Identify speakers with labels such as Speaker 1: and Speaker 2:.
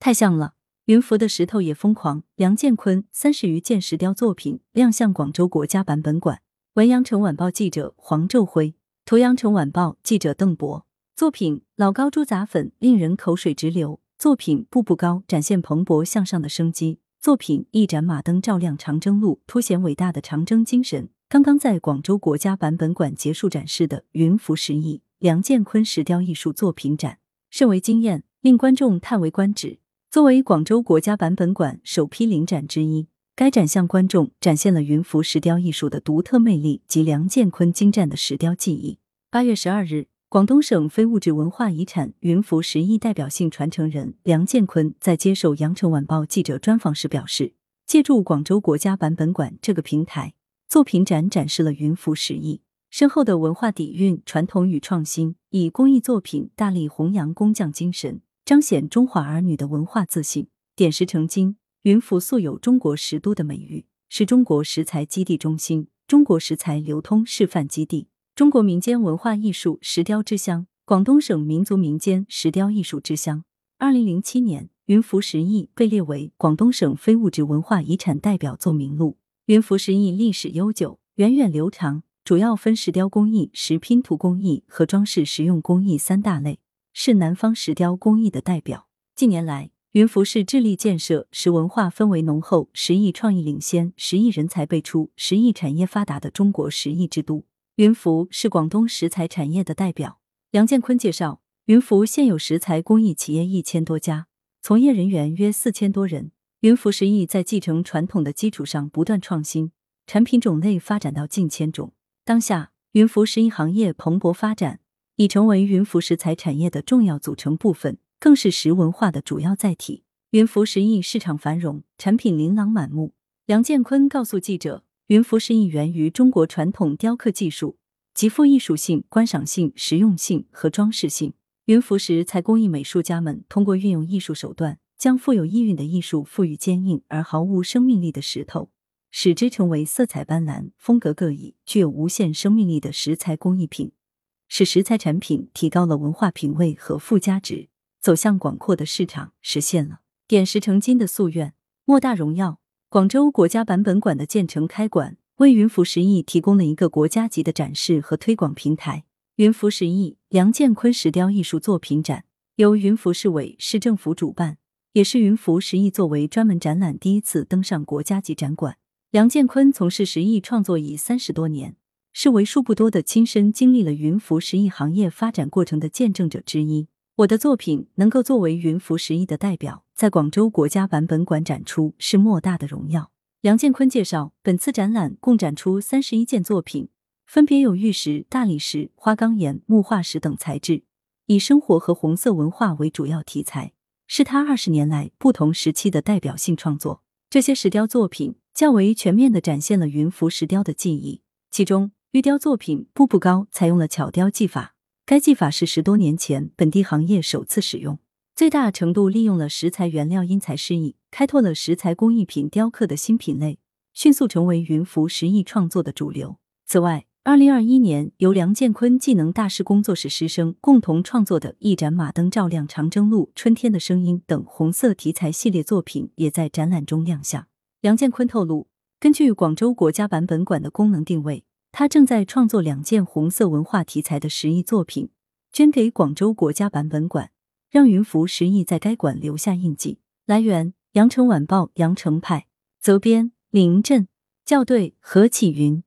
Speaker 1: 太像了。云浮的石头也疯狂。梁建坤三十余件石雕作品亮相广州国家版本馆。文阳城晚报记者黄昼辉，图阳城晚报记者邓博。作品老高猪杂粉令人口水直流。作品步步高展现蓬勃向上的生机。作品一盏马灯照亮长征路，凸显伟大的长征精神。刚刚在广州国家版本馆结束展示的云浮石艺梁建坤石雕艺术作品展，甚为惊艳，令观众叹为观止。作为广州国家版本馆首批临展之一，该展向观众展现了云浮石雕艺术的独特魅力及梁建坤精湛的石雕技艺。八月十二日，广东省非物质文化遗产云浮石艺代表性传承人梁建坤在接受羊城晚报记者专访时表示，借助广州国家版本馆这个平台。作品展展示了云浮石艺深厚的文化底蕴、传统与创新，以工艺作品大力弘扬工匠精神，彰显中华儿女的文化自信。点石成金，云浮素有“中国石都”的美誉，是中国石材基地中心、中国石材流通示范基地、中国民间文化艺术石雕之乡、广东省民族民间石雕艺术之乡。二零零七年，云浮石艺被列为广东省非物质文化遗产代表作名录。云浮石艺历史悠久、源远流长，主要分石雕工艺、石拼图工艺和装饰实用工艺三大类，是南方石雕工艺的代表。近年来，云浮市致力建设石文化氛围浓厚、石艺创意领先、石艺人才辈出、石艺产业发达的中国石艺之都。云浮是广东石材产业的代表。梁建坤介绍，云浮现有石材工艺企业一千多家，从业人员约四千多人。云浮石艺在继承传统的基础上不断创新，产品种类发展到近千种。当下，云浮石艺行业蓬勃发展，已成为云浮石材产业的重要组成部分，更是石文化的主要载体。云浮石艺市场繁荣，产品琳琅满目。梁建坤告诉记者，云浮石艺源于中国传统雕刻技术，极富艺术性、观赏性、实用性和装饰性。云浮石材工艺美术家们通过运用艺术手段。将富有意蕴的艺术赋予坚硬而毫无生命力的石头，使之成为色彩斑斓、风格各异、具有无限生命力的石材工艺品，使石材产品提高了文化品味和附加值，走向广阔的市场，实现了点石成金的夙愿。莫大荣耀，广州国家版本馆的建成开馆，为云浮石艺提供了一个国家级的展示和推广平台。云浮石艺梁建坤石雕艺术作品展由云浮市委市政府主办。也是云浮石艺作为专门展览第一次登上国家级展馆。梁建坤从事石艺创作已三十多年，是为数不多的亲身经历了云浮石艺行业发展过程的见证者之一。我的作品能够作为云浮石艺的代表，在广州国家版本馆展出，是莫大的荣耀。梁建坤介绍，本次展览共展出三十一件作品，分别有玉石、大理石、花岗岩、木化石等材质，以生活和红色文化为主要题材。是他二十年来不同时期的代表性创作。这些石雕作品较为全面的展现了云浮石雕的技艺。其中，玉雕作品步步高采用了巧雕技法，该技法是十多年前本地行业首次使用，最大程度利用了石材原料因材施艺，开拓了石材工艺品雕刻的新品类，迅速成为云浮石艺创作的主流。此外，二零二一年，由梁建坤技能大师工作室师生共同创作的一盏马灯照亮长征路、春天的声音等红色题材系列作品，也在展览中亮相。梁建坤透露，根据广州国家版本馆的功能定位，他正在创作两件红色文化题材的石艺作品，捐给广州国家版本馆，让云浮石艺在该馆留下印记。来源：羊城晚报羊城派，责编：林震，校对：何启云。